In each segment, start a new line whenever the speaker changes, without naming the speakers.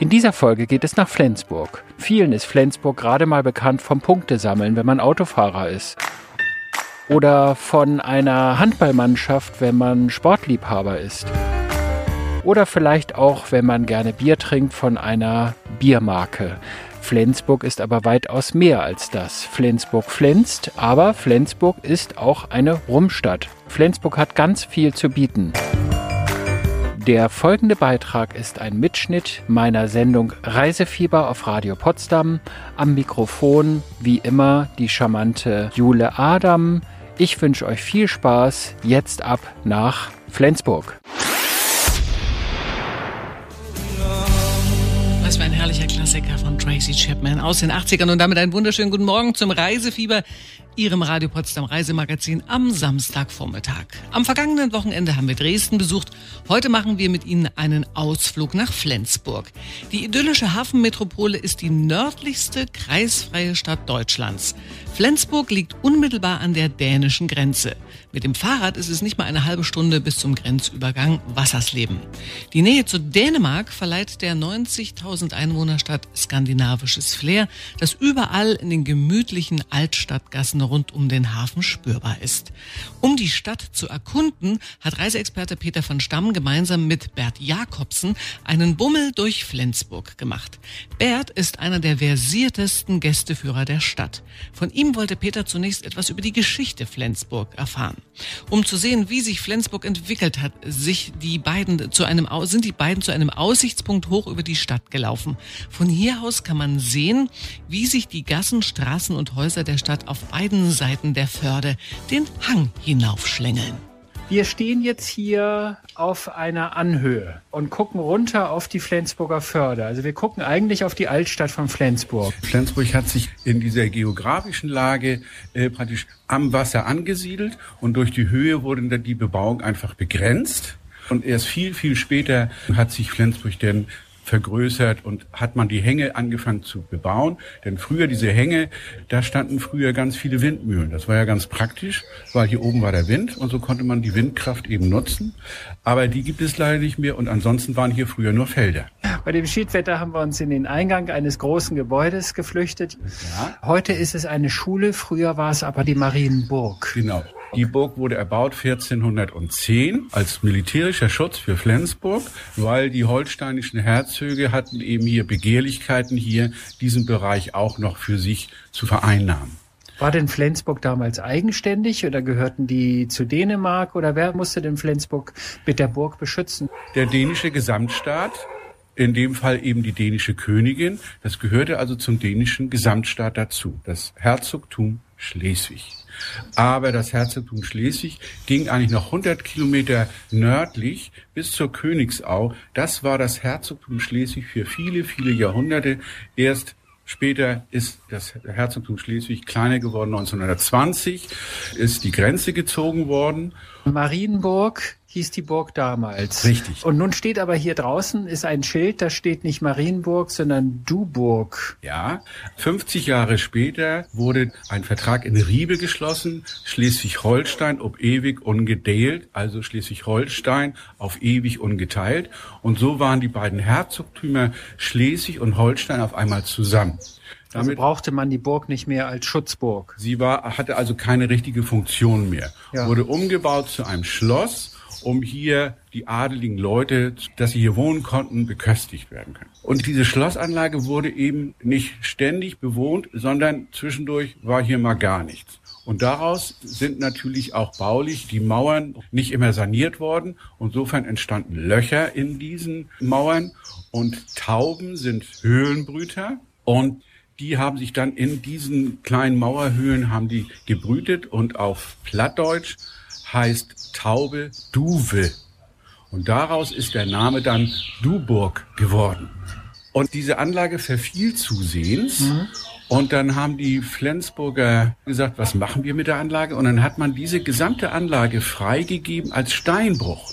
In dieser Folge geht es nach Flensburg. Vielen ist Flensburg gerade mal bekannt vom Punktesammeln, wenn man Autofahrer ist. Oder von einer Handballmannschaft, wenn man Sportliebhaber ist. Oder vielleicht auch, wenn man gerne Bier trinkt, von einer Biermarke. Flensburg ist aber weitaus mehr als das. Flensburg flänzt, aber Flensburg ist auch eine Rumstadt. Flensburg hat ganz viel zu bieten. Der folgende Beitrag ist ein Mitschnitt meiner Sendung Reisefieber auf Radio Potsdam. Am Mikrofon, wie immer, die charmante Jule Adam. Ich wünsche euch viel Spaß. Jetzt ab nach Flensburg.
Was für ein herrlicher Klassiker von Tracy Chapman aus den 80ern und damit einen wunderschönen guten Morgen zum Reisefieber Ihrem Radio Potsdam Reisemagazin am Samstagvormittag. Am vergangenen Wochenende haben wir Dresden besucht. Heute machen wir mit Ihnen einen Ausflug nach Flensburg. Die idyllische Hafenmetropole ist die nördlichste kreisfreie Stadt Deutschlands. Flensburg liegt unmittelbar an der dänischen Grenze. Mit dem Fahrrad ist es nicht mal eine halbe Stunde bis zum Grenzübergang Wassersleben. Die Nähe zu Dänemark verleiht der 90.000 Einwohnerstadt skandinavisches Flair, das überall in den gemütlichen Altstadtgassen rund um den Hafen spürbar ist. Um die Stadt zu erkunden, hat Reiseexperte Peter von Stamm gemeinsam mit Bert Jakobsen einen Bummel durch Flensburg gemacht. Bert ist einer der versiertesten Gästeführer der Stadt. Von ihm wollte Peter zunächst etwas über die Geschichte Flensburg erfahren. Um zu sehen, wie sich Flensburg entwickelt hat, sich die beiden zu einem, sind die beiden zu einem Aussichtspunkt hoch über die Stadt gelaufen. Von hier aus kann man sehen, wie sich die Gassen, Straßen und Häuser der Stadt auf beiden Seiten der Förde den Hang hinaufschlängeln.
Wir stehen jetzt hier auf einer Anhöhe und gucken runter auf die Flensburger Förde. Also wir gucken eigentlich auf die Altstadt von Flensburg.
Flensburg hat sich in dieser geografischen Lage äh, praktisch am Wasser angesiedelt und durch die Höhe wurde dann die Bebauung einfach begrenzt. Und erst viel, viel später hat sich Flensburg denn vergrößert und hat man die Hänge angefangen zu bebauen. Denn früher diese Hänge, da standen früher ganz viele Windmühlen. Das war ja ganz praktisch, weil hier oben war der Wind und so konnte man die Windkraft eben nutzen. Aber die gibt es leider nicht mehr und ansonsten waren hier früher nur Felder.
Bei dem Schiedwetter haben wir uns in den Eingang eines großen Gebäudes geflüchtet. Ja. Heute ist es eine Schule, früher war es aber die Marienburg.
Genau. Die Burg wurde erbaut 1410 als militärischer Schutz für Flensburg, weil die holsteinischen Herzöge hatten eben hier Begehrlichkeiten, hier diesen Bereich auch noch für sich zu vereinnahmen.
War denn Flensburg damals eigenständig oder gehörten die zu Dänemark oder wer musste denn Flensburg mit der Burg beschützen?
Der dänische Gesamtstaat in dem Fall eben die dänische Königin. Das gehörte also zum dänischen Gesamtstaat dazu, das Herzogtum Schleswig. Aber das Herzogtum Schleswig ging eigentlich noch 100 Kilometer nördlich bis zur Königsau. Das war das Herzogtum Schleswig für viele, viele Jahrhunderte. Erst Später ist das Herzogtum Schleswig kleiner geworden. 1920 ist die Grenze gezogen worden.
Marienburg hieß die Burg damals.
Richtig.
Und nun steht aber hier draußen ist ein Schild, da steht nicht Marienburg, sondern Duburg.
Ja, 50 Jahre später wurde ein Vertrag in Riebe geschlossen, Schleswig-Holstein ob ewig ungedeelt, also Schleswig-Holstein auf ewig ungeteilt. Und so waren die beiden Herzogtümer Schleswig und Holstein auf einmal zusammen.
Also Damit also brauchte man die Burg nicht mehr als Schutzburg.
Sie war, hatte also keine richtige Funktion mehr. Ja. Wurde umgebaut zu einem Schloss um hier die adeligen Leute, dass sie hier wohnen konnten, beköstigt werden können. Und diese Schlossanlage wurde eben nicht ständig bewohnt, sondern zwischendurch war hier mal gar nichts. Und daraus sind natürlich auch baulich die Mauern nicht immer saniert worden. Insofern entstanden Löcher in diesen Mauern und Tauben sind Höhlenbrüter und die haben sich dann in diesen kleinen Mauerhöhlen haben die gebrütet und auf Plattdeutsch heißt Taube Duwe. Und daraus ist der Name dann Duburg geworden. Und diese Anlage verfiel zusehends. Mhm. Und dann haben die Flensburger gesagt, was machen wir mit der Anlage? Und dann hat man diese gesamte Anlage freigegeben als Steinbruch.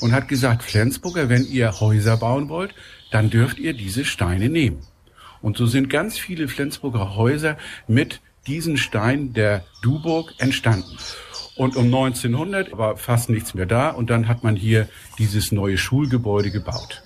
Und hat gesagt, Flensburger, wenn ihr Häuser bauen wollt, dann dürft ihr diese Steine nehmen. Und so sind ganz viele Flensburger Häuser mit diesen Steinen der Duburg entstanden. Und um 1900 war fast nichts mehr da und dann hat man hier dieses neue Schulgebäude gebaut.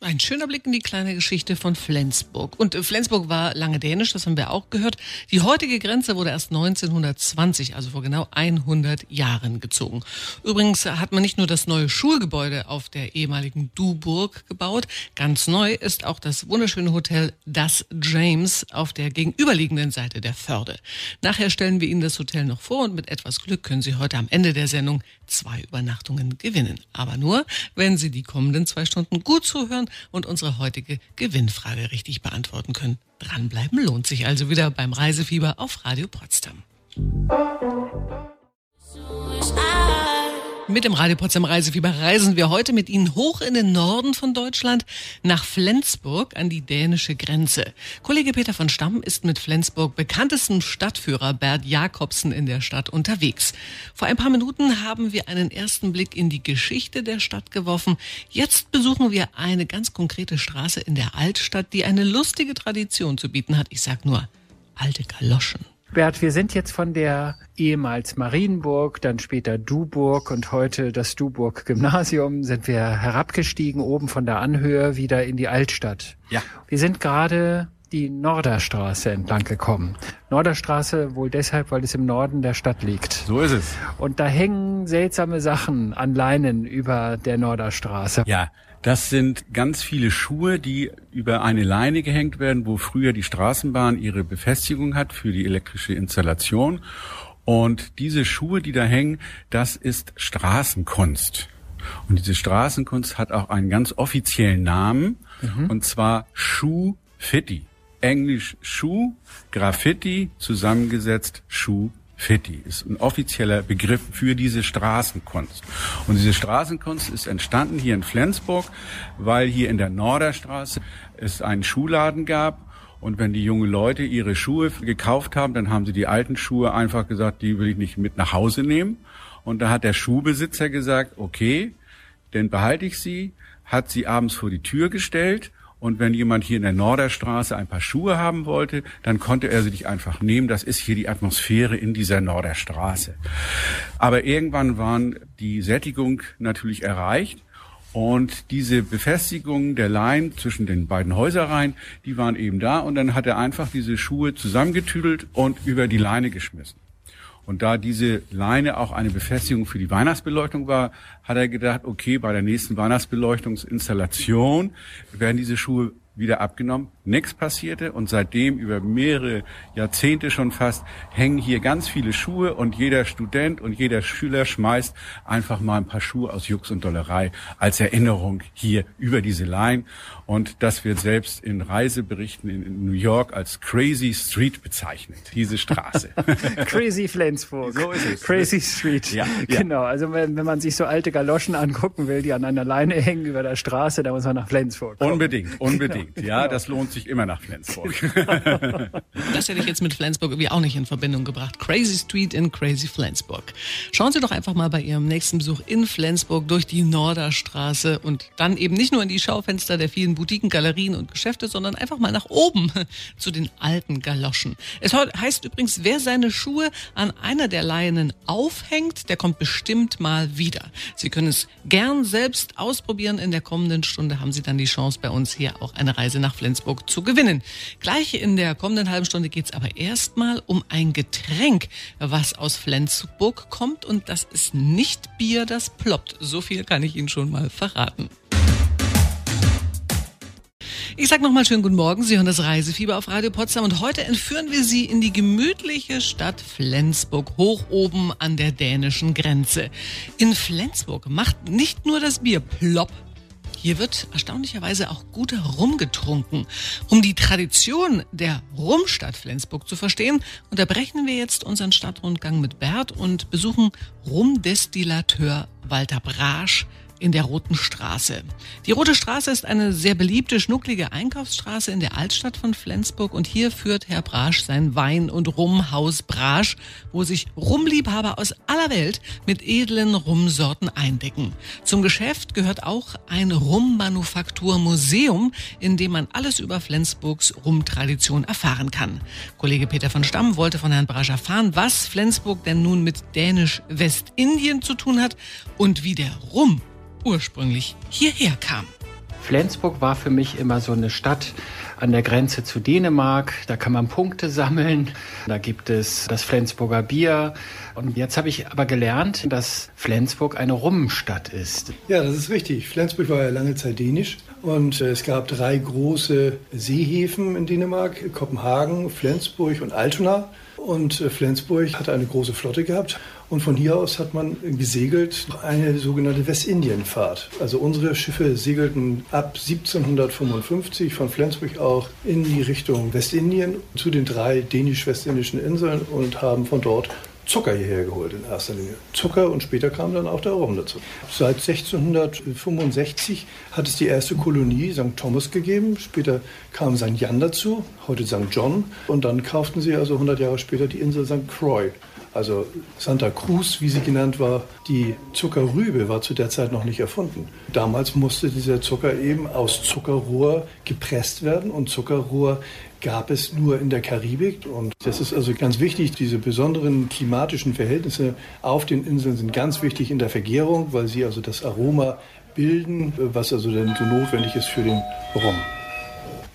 Ein schöner Blick in die kleine Geschichte von Flensburg. Und Flensburg war lange dänisch, das haben wir auch gehört. Die heutige Grenze wurde erst 1920, also vor genau 100 Jahren gezogen. Übrigens hat man nicht nur das neue Schulgebäude auf der ehemaligen Duburg gebaut, ganz neu ist auch das wunderschöne Hotel Das James auf der gegenüberliegenden Seite der Förde. Nachher stellen wir Ihnen das Hotel noch vor und mit etwas Glück können Sie heute am Ende der Sendung zwei Übernachtungen gewinnen. Aber nur, wenn Sie die kommenden zwei Stunden gut zuhören und unsere heutige Gewinnfrage richtig beantworten können. Dranbleiben lohnt sich also wieder beim Reisefieber auf Radio Potsdam. Mit dem Radio Potsdam Reisefieber reisen wir heute mit Ihnen hoch in den Norden von Deutschland nach Flensburg an die dänische Grenze. Kollege Peter von Stamm ist mit Flensburg bekanntesten Stadtführer Bert Jakobsen in der Stadt unterwegs. Vor ein paar Minuten haben wir einen ersten Blick in die Geschichte der Stadt geworfen. Jetzt besuchen wir eine ganz konkrete Straße in der Altstadt, die eine lustige Tradition zu bieten hat. Ich sag nur alte Galoschen.
Bert, wir sind jetzt von der ehemals Marienburg, dann später Duburg und heute das Duburg Gymnasium, sind wir herabgestiegen, oben von der Anhöhe wieder in die Altstadt.
Ja.
Wir sind gerade die Norderstraße entlang gekommen. Norderstraße wohl deshalb, weil es im Norden der Stadt liegt.
So ist es.
Und da hängen seltsame Sachen an Leinen über der Norderstraße.
Ja, das sind ganz viele Schuhe, die über eine Leine gehängt werden, wo früher die Straßenbahn ihre Befestigung hat für die elektrische Installation. Und diese Schuhe, die da hängen, das ist Straßenkunst. Und diese Straßenkunst hat auch einen ganz offiziellen Namen, mhm. und zwar Schuhfitti. Englisch Schuh, Graffiti, zusammengesetzt Schuh Fitti ist ein offizieller Begriff für diese Straßenkunst. Und diese Straßenkunst ist entstanden hier in Flensburg, weil hier in der Norderstraße es einen Schuhladen gab. Und wenn die jungen Leute ihre Schuhe gekauft haben, dann haben sie die alten Schuhe einfach gesagt, die will ich nicht mit nach Hause nehmen. Und da hat der Schuhbesitzer gesagt, okay, dann behalte ich sie, hat sie abends vor die Tür gestellt und wenn jemand hier in der Norderstraße ein paar Schuhe haben wollte, dann konnte er sie nicht einfach nehmen. Das ist hier die Atmosphäre in dieser Norderstraße. Aber irgendwann waren die Sättigung natürlich erreicht. Und diese Befestigung der Leinen zwischen den beiden Häuserreihen, die waren eben da. Und dann hat er einfach diese Schuhe zusammengetüdelt und über die Leine geschmissen. Und da diese Leine auch eine Befestigung für die Weihnachtsbeleuchtung war, hat er gedacht, okay, bei der nächsten Weihnachtsbeleuchtungsinstallation werden diese Schuhe wieder abgenommen. Nichts passierte und seitdem über mehrere Jahrzehnte schon fast hängen hier ganz viele Schuhe und jeder Student und jeder Schüler schmeißt einfach mal ein paar Schuhe aus Jux und Dollerei als Erinnerung hier über diese Line. Und das wird selbst in Reiseberichten in New York als Crazy Street bezeichnet, diese Straße.
Crazy Flensburg.
So ist es.
Crazy Street.
Ja,
ja. Genau. Also wenn, wenn man sich so alte Galoschen angucken will, die an einer Leine hängen über der Straße, dann muss man nach Flensburg. Kommen.
Unbedingt, unbedingt. Ja, das lohnt sich immer nach Flensburg.
das hätte ich jetzt mit Flensburg irgendwie auch nicht in Verbindung gebracht. Crazy Street in Crazy Flensburg. Schauen Sie doch einfach mal bei Ihrem nächsten Besuch in Flensburg durch die Norderstraße und dann eben nicht nur in die Schaufenster der vielen Boutiquen, Galerien und Geschäfte, sondern einfach mal nach oben zu den alten Galoschen. Es heißt übrigens, wer seine Schuhe an einer der Leinen aufhängt, der kommt bestimmt mal wieder. Sie können es gern selbst ausprobieren. In der kommenden Stunde haben Sie dann die Chance, bei uns hier auch eine Reise nach Flensburg zu gewinnen. Gleich in der kommenden halben Stunde geht es aber erstmal um ein Getränk, was aus Flensburg kommt und das ist nicht Bier, das ploppt. So viel kann ich Ihnen schon mal verraten. Ich sage nochmal schönen guten Morgen. Sie hören das Reisefieber auf Radio Potsdam und heute entführen wir Sie in die gemütliche Stadt Flensburg, hoch oben an der dänischen Grenze. In Flensburg macht nicht nur das Bier plopp, hier wird erstaunlicherweise auch guter Rum getrunken. Um die Tradition der Rumstadt Flensburg zu verstehen, unterbrechen wir jetzt unseren Stadtrundgang mit Bert und besuchen Rumdestillateur Walter Brasch in der Roten Straße. Die Rote Straße ist eine sehr beliebte, schnucklige Einkaufsstraße in der Altstadt von Flensburg und hier führt Herr Brasch sein Wein- und Rumhaus Brasch, wo sich Rumliebhaber aus aller Welt mit edlen Rumsorten eindecken. Zum Geschäft gehört auch ein Rummanufakturmuseum, in dem man alles über Flensburgs Rumtradition erfahren kann. Kollege Peter von Stamm wollte von Herrn Brasch erfahren, was Flensburg denn nun mit Dänisch-Westindien zu tun hat und wie der Rum ursprünglich hierher kam.
Flensburg war für mich immer so eine Stadt an der Grenze zu Dänemark. Da kann man Punkte sammeln. Da gibt es das Flensburger Bier. Und jetzt habe ich aber gelernt, dass Flensburg eine Rummenstadt ist.
Ja, das ist richtig. Flensburg war ja lange Zeit dänisch. Und äh, es gab drei große Seehäfen in Dänemark, Kopenhagen, Flensburg und Altona. Und äh, Flensburg hatte eine große Flotte gehabt. Und von hier aus hat man gesegelt eine sogenannte Westindienfahrt. Also unsere Schiffe segelten ab 1755 von Flensburg auch in die Richtung Westindien zu den drei dänisch-westindischen Inseln und haben von dort Zucker hierher geholt in erster Linie. Zucker und später kam dann auch der Rum dazu. Seit 1665 hat es die erste Kolonie St. Thomas gegeben. Später kam St. Jan dazu, heute St. John. Und dann kauften sie also 100 Jahre später die Insel St. Croix also Santa Cruz, wie sie genannt war, die Zuckerrübe war zu der Zeit noch nicht erfunden. Damals musste dieser Zucker eben aus Zuckerrohr gepresst werden und Zuckerrohr gab es nur in der Karibik. Und das ist also ganz wichtig. Diese besonderen klimatischen Verhältnisse auf den Inseln sind ganz wichtig in der Vergärung, weil sie also das Aroma bilden, was also dann so notwendig ist für den Rum.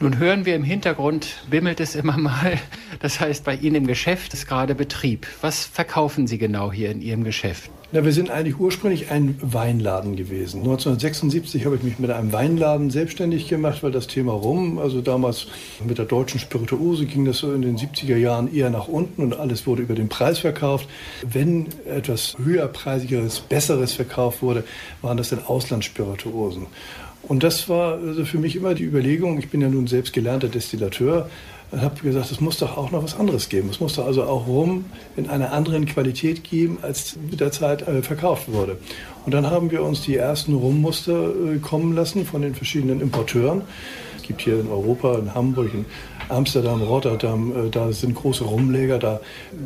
Nun hören wir im Hintergrund, bimmelt es immer mal. Das heißt, bei Ihnen im Geschäft ist gerade Betrieb. Was verkaufen Sie genau hier in Ihrem Geschäft?
Na, wir sind eigentlich ursprünglich ein Weinladen gewesen. 1976 habe ich mich mit einem Weinladen selbstständig gemacht, weil das Thema Rum, also damals mit der deutschen Spirituose ging das so in den 70er Jahren eher nach unten und alles wurde über den Preis verkauft. Wenn etwas höherpreisigeres, besseres verkauft wurde, waren das dann Auslandsspirituosen. Und das war also für mich immer die Überlegung, ich bin ja nun selbst gelernter Destillateur, und habe gesagt, es muss doch auch noch was anderes geben. Es muss doch also auch Rum in einer anderen Qualität geben, als mit der Zeit äh, verkauft wurde. Und dann haben wir uns die ersten Rummuster äh, kommen lassen von den verschiedenen Importeuren. Es gibt hier in Europa, in Hamburg, in Amsterdam, Rotterdam, äh, da sind große Rumläger, da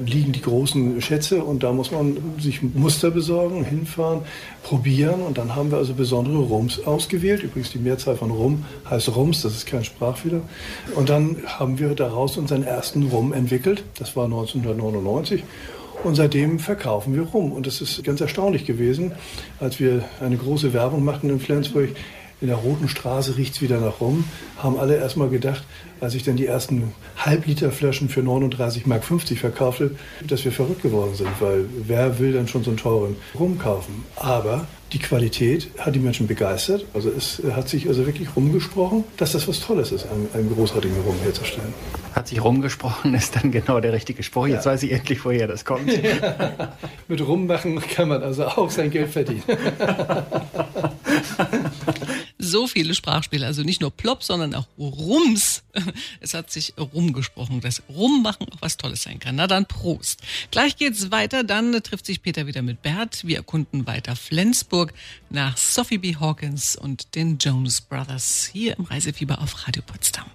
liegen die großen Schätze und da muss man sich Muster besorgen, hinfahren, probieren und dann haben wir also besondere Rums ausgewählt. Übrigens die Mehrzahl von Rum heißt Rums, das ist kein Sprachfehler. Und dann haben wir daraus unseren ersten Rum entwickelt, das war 1999. Und seitdem verkaufen wir rum. Und das ist ganz erstaunlich gewesen, als wir eine große Werbung machten in Flensburg in der Roten Straße riecht es wieder nach rum, haben alle erstmal gedacht, als ich dann die ersten Halbliterflaschen für 39,50 Mark verkaufte, dass wir verrückt geworden sind, weil wer will dann schon so einen teuren Rum kaufen? Aber die Qualität hat die Menschen begeistert. Also es hat sich also wirklich rumgesprochen, dass das was Tolles ist, einen, einen großartigen Rum herzustellen.
Hat sich rumgesprochen, ist dann genau der richtige Spruch. Jetzt ja. weiß ich endlich, woher das kommt.
Ja. Mit Rummachen kann man also auch sein Geld verdienen.
so viele Sprachspiele, also nicht nur Plop, sondern auch Rums. Es hat sich rumgesprochen, dass Rummachen auch was Tolles sein kann. Na dann Prost. Gleich geht's weiter, dann trifft sich Peter wieder mit Bert. Wir erkunden weiter Flensburg nach Sophie B. Hawkins und den Jonas Brothers hier im Reisefieber auf Radio Potsdam.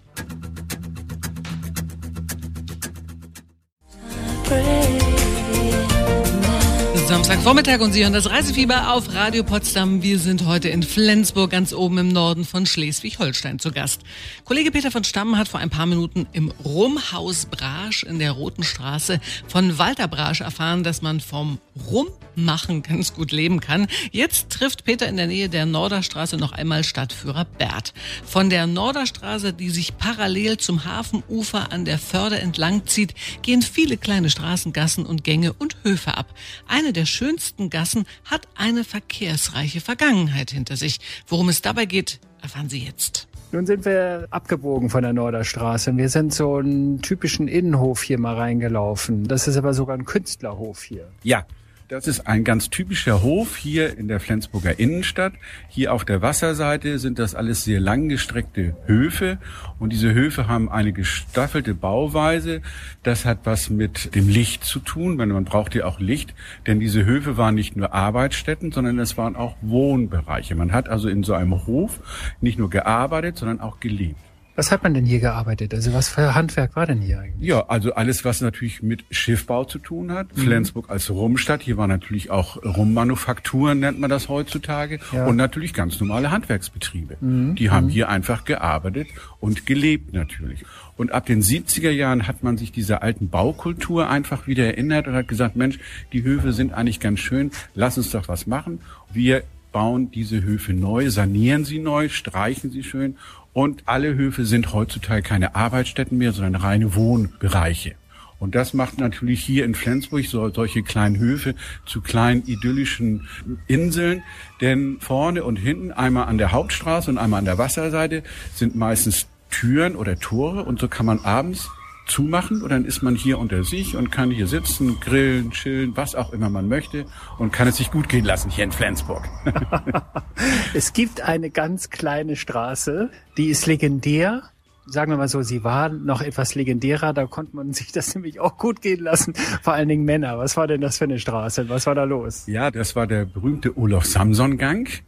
Samstagvormittag und Sie hören das Reisefieber auf Radio Potsdam. Wir sind heute in Flensburg, ganz oben im Norden von Schleswig-Holstein zu Gast. Kollege Peter von Stamm hat vor ein paar Minuten im Rumhaus Brasch in der Roten Straße von Walter Brasch erfahren, dass man vom Rummachen ganz gut leben kann. Jetzt trifft Peter in der Nähe der Norderstraße noch einmal Stadtführer Bert. Von der Norderstraße, die sich parallel zum Hafenufer an der Förde entlang zieht, gehen viele kleine Straßen, Gassen und Gänge und Höfe ab. Eine der schönsten Gassen hat eine verkehrsreiche Vergangenheit hinter sich. Worum es dabei geht, erfahren Sie jetzt.
Nun sind wir abgebogen von der Norderstraße. Wir sind so einen typischen Innenhof hier mal reingelaufen. Das ist aber sogar ein Künstlerhof hier.
Ja, das ist ein ganz typischer Hof hier in der Flensburger Innenstadt. Hier auf der Wasserseite sind das alles sehr langgestreckte Höfe und diese Höfe haben eine gestaffelte Bauweise. Das hat was mit dem Licht zu tun, weil man braucht ja auch Licht, denn diese Höfe waren nicht nur Arbeitsstätten, sondern es waren auch Wohnbereiche. Man hat also in so einem Hof nicht nur gearbeitet, sondern auch gelebt.
Was hat man denn hier gearbeitet? Also was für Handwerk war denn hier eigentlich?
Ja, also alles, was natürlich mit Schiffbau zu tun hat. Mhm. Flensburg als Rumstadt. Hier war natürlich auch Rummanufakturen, nennt man das heutzutage. Ja. Und natürlich ganz normale Handwerksbetriebe. Mhm. Die haben mhm. hier einfach gearbeitet und gelebt natürlich. Und ab den 70er Jahren hat man sich dieser alten Baukultur einfach wieder erinnert und hat gesagt, Mensch, die Höfe sind eigentlich ganz schön. Lass uns doch was machen. Wir bauen diese Höfe neu, sanieren sie neu, streichen sie schön und alle Höfe sind heutzutage keine Arbeitsstätten mehr, sondern reine Wohnbereiche. Und das macht natürlich hier in Flensburg so, solche kleinen Höfe zu kleinen idyllischen Inseln. Denn vorne und hinten, einmal an der Hauptstraße und einmal an der Wasserseite, sind meistens Türen oder Tore. Und so kann man abends zumachen und dann ist man hier unter sich und kann hier sitzen, grillen, chillen, was auch immer man möchte und kann es sich gut gehen lassen hier in Flensburg.
es gibt eine ganz kleine Straße, die ist legendär sagen wir mal so, sie war noch etwas legendärer, da konnte man sich das nämlich auch gut gehen lassen, vor allen Dingen Männer. Was war denn das für eine Straße? Was war da los?
Ja, das war der berühmte Olaf Samson Gang.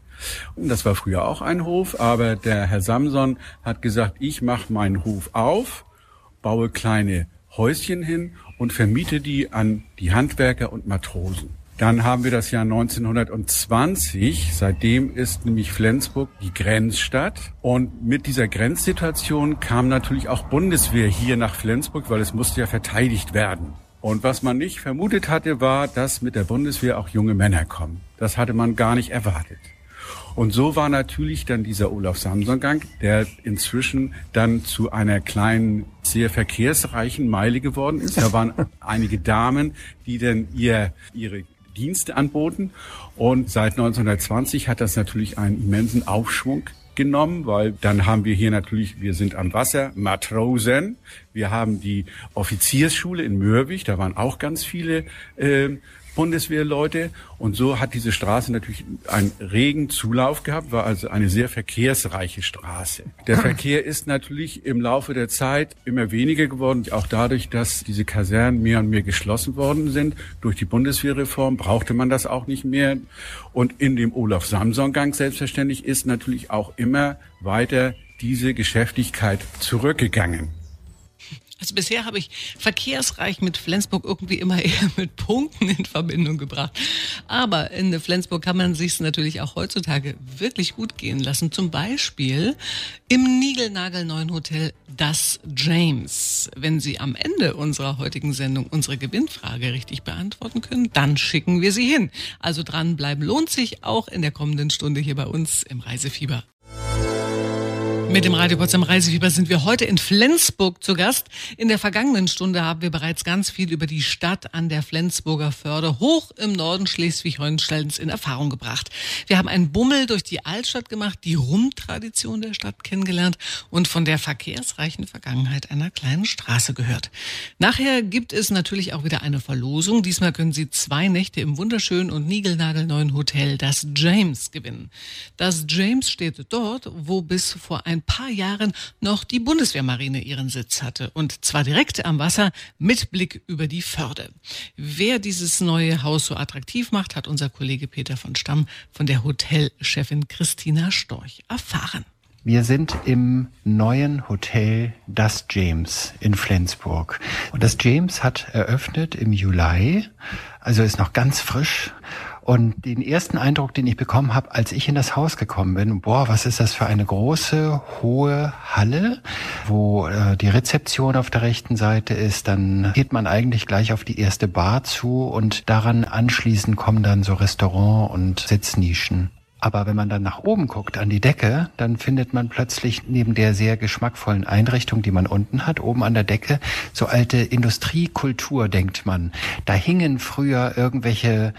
Das war früher auch ein Hof, aber der Herr Samson hat gesagt, ich mache meinen Hof auf, baue kleine Häuschen hin und vermiete die an die Handwerker und Matrosen. Dann haben wir das Jahr 1920. Seitdem ist nämlich Flensburg die Grenzstadt. Und mit dieser Grenzsituation kam natürlich auch Bundeswehr hier nach Flensburg, weil es musste ja verteidigt werden. Und was man nicht vermutet hatte, war, dass mit der Bundeswehr auch junge Männer kommen. Das hatte man gar nicht erwartet. Und so war natürlich dann dieser Olaf Samson-Gang, der inzwischen dann zu einer kleinen, sehr verkehrsreichen Meile geworden ist. Da waren einige Damen, die dann ihr, ihre Dienste anboten. Und seit 1920 hat das natürlich einen immensen Aufschwung genommen, weil dann haben wir hier natürlich, wir sind am Wasser, Matrosen, wir haben die Offiziersschule in Mürwig, da waren auch ganz viele äh, Bundeswehrleute. Und so hat diese Straße natürlich einen regen Zulauf gehabt, war also eine sehr verkehrsreiche Straße. Der Verkehr ist natürlich im Laufe der Zeit immer weniger geworden, auch dadurch, dass diese Kasernen mehr und mehr geschlossen worden sind. Durch die Bundeswehrreform brauchte man das auch nicht mehr. Und in dem Olaf-Samson-Gang selbstverständlich ist natürlich auch immer weiter diese Geschäftigkeit zurückgegangen.
Also bisher habe ich verkehrsreich mit Flensburg irgendwie immer eher mit Punkten in Verbindung gebracht. Aber in Flensburg kann man sich natürlich auch heutzutage wirklich gut gehen lassen. Zum Beispiel im Nigelnagelneuen Hotel Das James. Wenn Sie am Ende unserer heutigen Sendung unsere Gewinnfrage richtig beantworten können, dann schicken wir Sie hin. Also dranbleiben lohnt sich auch in der kommenden Stunde hier bei uns im Reisefieber. Mit dem Radio Potsdam Reisefieber sind wir heute in Flensburg zu Gast. In der vergangenen Stunde haben wir bereits ganz viel über die Stadt an der Flensburger Förde hoch im Norden Schleswig-Holsteins in Erfahrung gebracht. Wir haben einen Bummel durch die Altstadt gemacht, die Rumtradition der Stadt kennengelernt und von der verkehrsreichen Vergangenheit einer kleinen Straße gehört. Nachher gibt es natürlich auch wieder eine Verlosung. Diesmal können Sie zwei Nächte im wunderschönen und niegelnagelneuen Hotel das James gewinnen. Das James steht dort, wo bis vor ein paar Jahren noch die Bundeswehrmarine ihren Sitz hatte. Und zwar direkt am Wasser mit Blick über die Förde. Wer dieses neue Haus so attraktiv macht, hat unser Kollege Peter von Stamm von der Hotelchefin Christina Storch erfahren.
Wir sind im neuen Hotel Das James in Flensburg. Und das James hat eröffnet im Juli, also ist noch ganz frisch. Und den ersten Eindruck, den ich bekommen habe, als ich in das Haus gekommen bin, boah, was ist das für eine große, hohe Halle, wo äh, die Rezeption auf der rechten Seite ist, dann geht man eigentlich gleich auf die erste Bar zu und daran anschließend kommen dann so Restaurant und Sitznischen. Aber wenn man dann nach oben guckt, an die Decke, dann findet man plötzlich neben der sehr geschmackvollen Einrichtung, die man unten hat, oben an der Decke, so alte Industriekultur, denkt man. Da hingen früher irgendwelche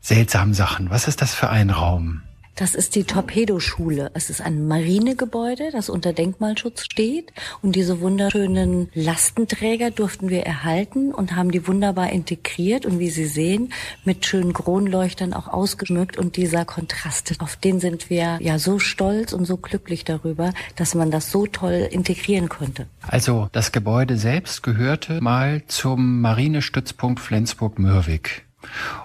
seltsamen Sachen. Was ist das für ein Raum?
Das ist die Torpedoschule. Es ist ein Marinegebäude, das unter Denkmalschutz steht. Und diese wunderschönen Lastenträger durften wir erhalten und haben die wunderbar integriert und wie Sie sehen, mit schönen Kronleuchtern auch ausgeschmückt. Und dieser Kontrast, auf den sind wir ja so stolz und so glücklich darüber, dass man das so toll integrieren konnte.
Also das Gebäude selbst gehörte mal zum Marinestützpunkt Flensburg-Mürwik.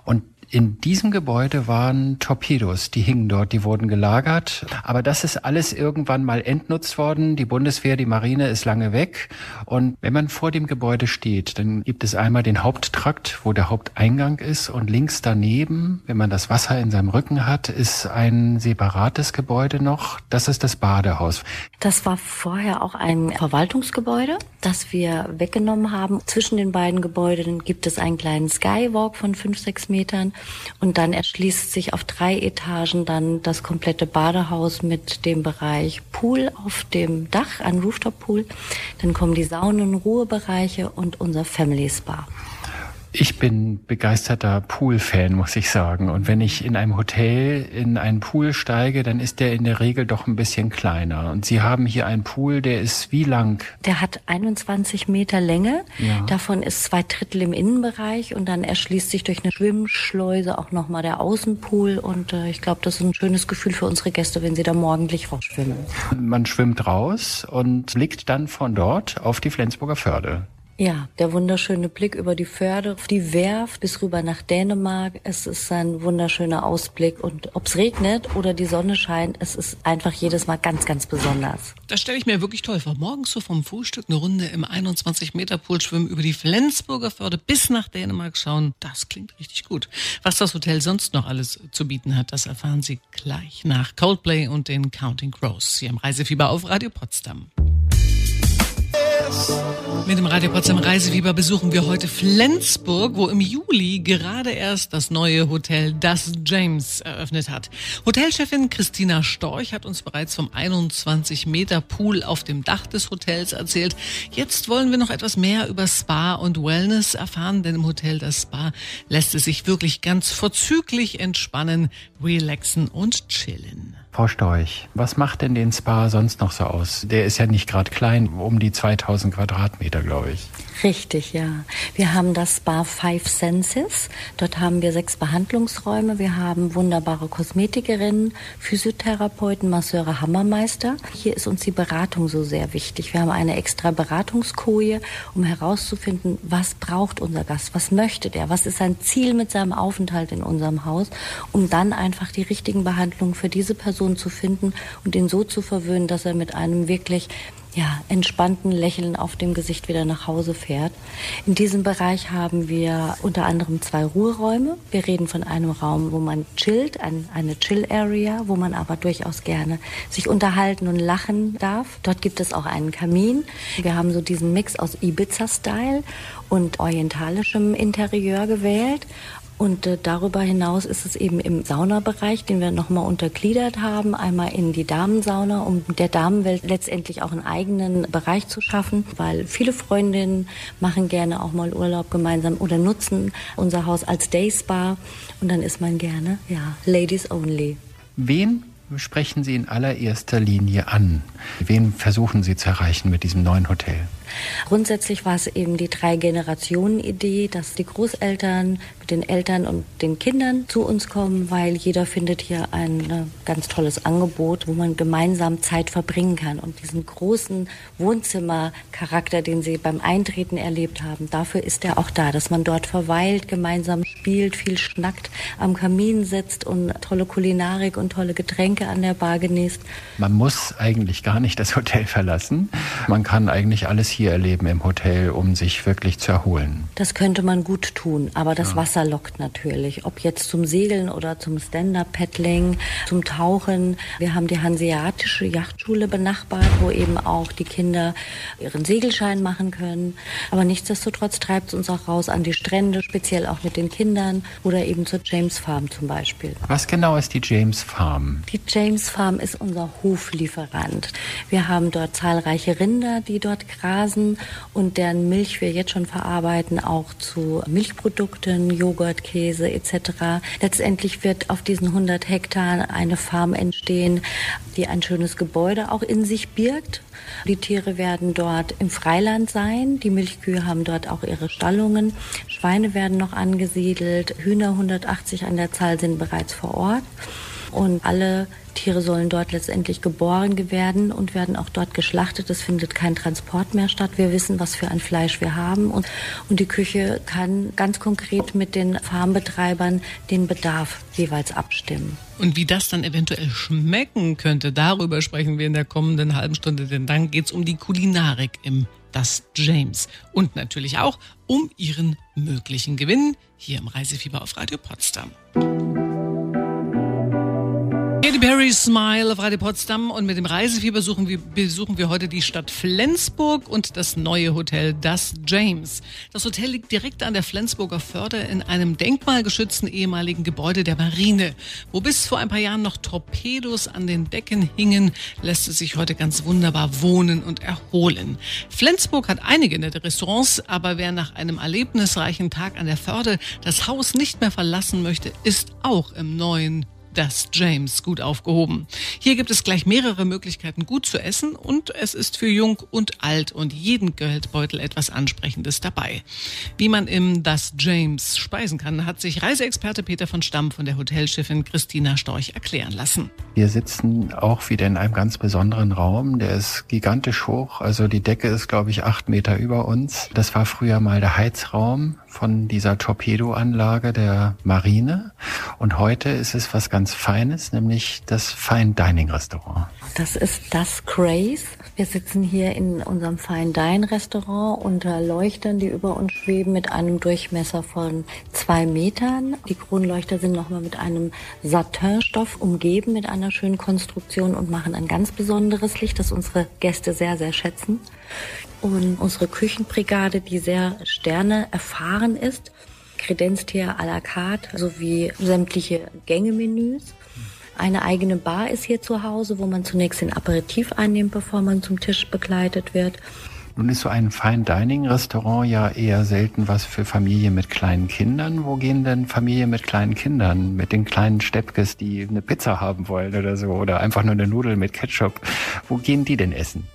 Und in diesem Gebäude waren Torpedos, die hingen dort, die wurden gelagert. Aber das ist alles irgendwann mal entnutzt worden. Die Bundeswehr, die Marine ist lange weg. Und wenn man vor dem Gebäude steht, dann gibt es einmal den Haupttrakt, wo der Haupteingang ist. Und links daneben, wenn man das Wasser in seinem Rücken hat, ist ein separates Gebäude noch. Das ist das Badehaus.
Das war vorher auch ein Verwaltungsgebäude, das wir weggenommen haben. Zwischen den beiden Gebäuden gibt es einen kleinen Skywalk von fünf, sechs Metern. Und dann erschließt sich auf drei Etagen dann das komplette Badehaus mit dem Bereich Pool auf dem Dach, ein Rooftop-Pool. Dann kommen die Saunen, Ruhebereiche und unser Family Spa.
Ich bin begeisterter Pool-Fan, muss ich sagen. Und wenn ich in einem Hotel in einen Pool steige, dann ist der in der Regel doch ein bisschen kleiner. Und Sie haben hier einen Pool, der ist wie lang?
Der hat 21 Meter Länge. Ja. Davon ist zwei Drittel im Innenbereich und dann erschließt sich durch eine Schwimmschleuse auch nochmal der Außenpool. Und äh, ich glaube, das ist ein schönes Gefühl für unsere Gäste, wenn sie da morgendlich rausschwimmen.
Man schwimmt raus und blickt dann von dort auf die Flensburger Förde.
Ja, der wunderschöne Blick über die Förde, auf die Werft bis rüber nach Dänemark. Es ist ein wunderschöner Ausblick und ob es regnet oder die Sonne scheint, es ist einfach jedes Mal ganz, ganz besonders.
Das stelle ich mir wirklich toll vor. Morgens so vom Frühstück eine Runde im 21 Meter Pool schwimmen, über die Flensburger Förde bis nach Dänemark schauen. Das klingt richtig gut. Was das Hotel sonst noch alles zu bieten hat, das erfahren Sie gleich nach Coldplay und den Counting Crows hier im Reisefieber auf Radio Potsdam. Mit dem Radio Potsdam Reisefieber besuchen wir heute Flensburg, wo im Juli gerade erst das neue Hotel Das James eröffnet hat. Hotelchefin Christina Storch hat uns bereits vom 21 Meter Pool auf dem Dach des Hotels erzählt. Jetzt wollen wir noch etwas mehr über Spa und Wellness erfahren, denn im Hotel Das Spa lässt es sich wirklich ganz vorzüglich entspannen, relaxen und chillen.
Frau Storch, was macht denn den Spa sonst noch so aus? Der ist ja nicht gerade klein, um die 2000 Quadratmeter, glaube ich.
Richtig, ja. Wir haben das Spa Five Senses. Dort haben wir sechs Behandlungsräume. Wir haben wunderbare Kosmetikerinnen, Physiotherapeuten, Masseure, Hammermeister. Hier ist uns die Beratung so sehr wichtig. Wir haben eine extra Beratungskoje, um herauszufinden, was braucht unser Gast, was möchte der, was ist sein Ziel mit seinem Aufenthalt in unserem Haus, um dann einfach die richtigen Behandlungen für diese Person zu finden und ihn so zu verwöhnen, dass er mit einem wirklich ja, entspannten Lächeln auf dem Gesicht wieder nach Hause fährt. In diesem Bereich haben wir unter anderem zwei Ruheräume. Wir reden von einem Raum, wo man chillt, ein, eine Chill-Area, wo man aber durchaus gerne sich unterhalten und lachen darf. Dort gibt es auch einen Kamin. Wir haben so diesen Mix aus Ibiza-Style und orientalischem Interieur gewählt. Und äh, darüber hinaus ist es eben im Saunabereich, den wir nochmal untergliedert haben, einmal in die Damensauna, um der Damenwelt letztendlich auch einen eigenen Bereich zu schaffen, weil viele Freundinnen machen gerne auch mal Urlaub gemeinsam oder nutzen unser Haus als Day Spa und dann ist man gerne, ja, Ladies Only.
Wen sprechen Sie in allererster Linie an? Wen versuchen Sie zu erreichen mit diesem neuen Hotel?
Grundsätzlich war es eben die Drei-Generationen-Idee, dass die Großeltern mit den Eltern und den Kindern zu uns kommen, weil jeder findet hier ein äh, ganz tolles Angebot, wo man gemeinsam Zeit verbringen kann. Und diesen großen Wohnzimmercharakter, den Sie beim Eintreten erlebt haben, dafür ist er auch da, dass man dort verweilt, gemeinsam spielt, viel schnackt, am Kamin sitzt und tolle Kulinarik und tolle Getränke an der Bar genießt.
Man muss eigentlich gar nicht das Hotel verlassen. Man kann eigentlich alles hier erleben im Hotel, um sich wirklich zu erholen.
Das könnte man gut tun, aber das ja. Wasser lockt natürlich. Ob jetzt zum Segeln oder zum Stand-Up-Paddling, zum Tauchen. Wir haben die Hanseatische Yachtschule benachbart, wo eben auch die Kinder ihren Segelschein machen können. Aber nichtsdestotrotz treibt es uns auch raus an die Strände, speziell auch mit den Kindern oder eben zur James Farm zum Beispiel.
Was genau ist die James Farm?
Die James Farm ist unser Hoflieferant. Wir haben dort zahlreiche Rinder, die dort grasen Hasen und deren Milch wir jetzt schon verarbeiten, auch zu Milchprodukten, Joghurt, Käse etc. Letztendlich wird auf diesen 100 Hektar eine Farm entstehen, die ein schönes Gebäude auch in sich birgt. Die Tiere werden dort im Freiland sein. Die Milchkühe haben dort auch ihre Stallungen. Schweine werden noch angesiedelt. Hühner 180 an der Zahl sind bereits vor Ort. Und alle Tiere sollen dort letztendlich geboren werden und werden auch dort geschlachtet. Es findet kein Transport mehr statt. Wir wissen, was für ein Fleisch wir haben. Und, und die Küche kann ganz konkret mit den Farmbetreibern den Bedarf jeweils abstimmen.
Und wie das dann eventuell schmecken könnte, darüber sprechen wir in der kommenden halben Stunde, denn dann geht es um die Kulinarik im Das James und natürlich auch um Ihren möglichen Gewinn hier im Reisefieber auf Radio Potsdam Berry Smile auf Radio Potsdam und mit dem Reisefieber besuchen wir, besuchen wir heute die Stadt Flensburg und das neue Hotel Das James. Das Hotel liegt direkt an der Flensburger Förde in einem denkmalgeschützten ehemaligen Gebäude der Marine. Wo bis vor ein paar Jahren noch Torpedos an den Decken hingen, lässt es sich heute ganz wunderbar wohnen und erholen. Flensburg hat einige nette Restaurants, aber wer nach einem erlebnisreichen Tag an der Förde das Haus nicht mehr verlassen möchte, ist auch im neuen das James gut aufgehoben. Hier gibt es gleich mehrere Möglichkeiten, gut zu essen und es ist für jung und alt und jeden Geldbeutel etwas Ansprechendes dabei. Wie man im Das James speisen kann, hat sich Reiseexperte Peter von Stamm von der Hotelschiffin Christina Storch erklären lassen.
Wir sitzen auch wieder in einem ganz besonderen Raum. Der ist gigantisch hoch. Also die Decke ist, glaube ich, acht Meter über uns. Das war früher mal der Heizraum von dieser Torpedoanlage der Marine. Und heute ist es was ganz Feines, nämlich das Fine Dining Restaurant.
Das ist das Craze. Wir sitzen hier in unserem Fine Dining Restaurant unter Leuchtern, die über uns schweben mit einem Durchmesser von zwei Metern. Die Kronleuchter sind nochmal mit einem Satinstoff umgeben, mit einer schönen Konstruktion und machen ein ganz besonderes Licht, das unsere Gäste sehr, sehr schätzen und unsere Küchenbrigade, die sehr Sterne erfahren ist, kredenzt hier à la carte sowie sämtliche Gängemenüs. Eine eigene Bar ist hier zu Hause, wo man zunächst den Aperitif einnimmt, bevor man zum Tisch begleitet wird.
Nun ist so ein Fine Dining Restaurant ja eher selten was für Familien mit kleinen Kindern. Wo gehen denn Familien mit kleinen Kindern? Mit den kleinen Steppkes, die eine Pizza haben wollen oder so oder einfach nur eine Nudel mit Ketchup. Wo gehen die denn essen?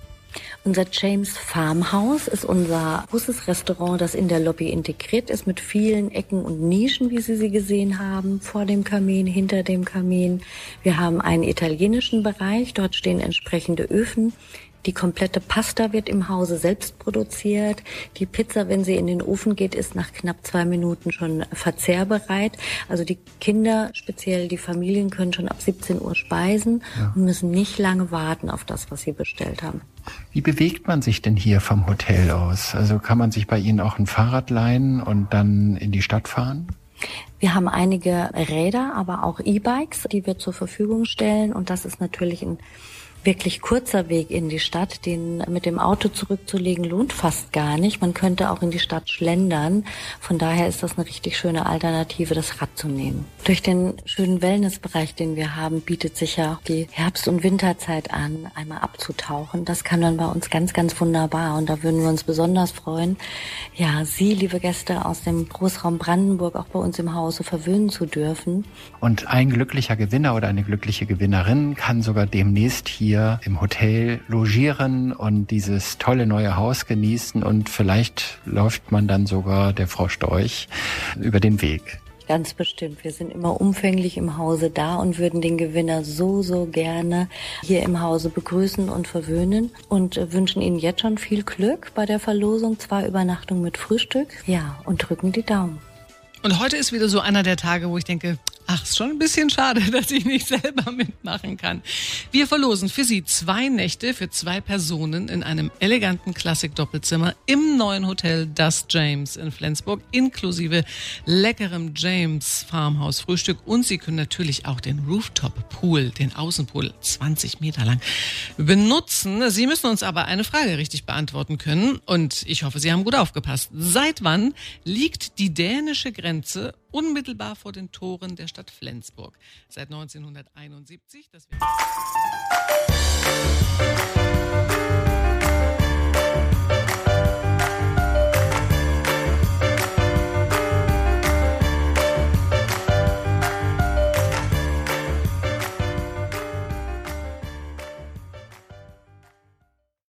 Unser James Farmhouse ist unser großes Restaurant, das in der Lobby integriert ist mit vielen Ecken und Nischen, wie Sie sie gesehen haben, vor dem Kamin, hinter dem Kamin. Wir haben einen italienischen Bereich, dort stehen entsprechende Öfen. Die komplette Pasta wird im Hause selbst produziert. Die Pizza, wenn sie in den Ofen geht, ist nach knapp zwei Minuten schon verzehrbereit. Also die Kinder, speziell die Familien, können schon ab 17 Uhr speisen ja. und müssen nicht lange warten auf das, was sie bestellt haben.
Wie bewegt man sich denn hier vom Hotel aus? Also kann man sich bei Ihnen auch ein Fahrrad leihen und dann in die Stadt fahren?
Wir haben einige Räder, aber auch E-Bikes, die wir zur Verfügung stellen. Und das ist natürlich ein wirklich kurzer Weg in die Stadt, den mit dem Auto zurückzulegen, lohnt fast gar nicht. Man könnte auch in die Stadt schlendern. Von daher ist das eine richtig schöne Alternative, das Rad zu nehmen. Durch den schönen Wellnessbereich, den wir haben, bietet sich ja die Herbst- und Winterzeit an, einmal abzutauchen. Das kann dann bei uns ganz, ganz wunderbar. Und da würden wir uns besonders freuen, ja, Sie, liebe Gäste aus dem Großraum Brandenburg, auch bei uns im Hause verwöhnen zu dürfen.
Und ein glücklicher Gewinner oder eine glückliche Gewinnerin kann sogar demnächst hier hier im Hotel logieren und dieses tolle neue Haus genießen und vielleicht läuft man dann sogar der Frau Storch über den Weg.
Ganz bestimmt. Wir sind immer umfänglich im Hause da und würden den Gewinner so, so gerne hier im Hause begrüßen und verwöhnen und wünschen Ihnen jetzt schon viel Glück bei der Verlosung. Zwei Übernachtungen mit Frühstück. Ja, und drücken die Daumen.
Und heute ist wieder so einer der Tage, wo ich denke, Ach, ist schon ein bisschen schade, dass ich nicht selber mitmachen kann. Wir verlosen für Sie zwei Nächte für zwei Personen in einem eleganten Klassik-Doppelzimmer im neuen Hotel Das James in Flensburg, inklusive leckerem James Farmhouse Frühstück. Und Sie können natürlich auch den Rooftop Pool, den Außenpool, 20 Meter lang, benutzen. Sie müssen uns aber eine Frage richtig beantworten können. Und ich hoffe, Sie haben gut aufgepasst. Seit wann liegt die dänische Grenze unmittelbar vor den Toren der Stadt Flensburg. Seit 1971. Das wird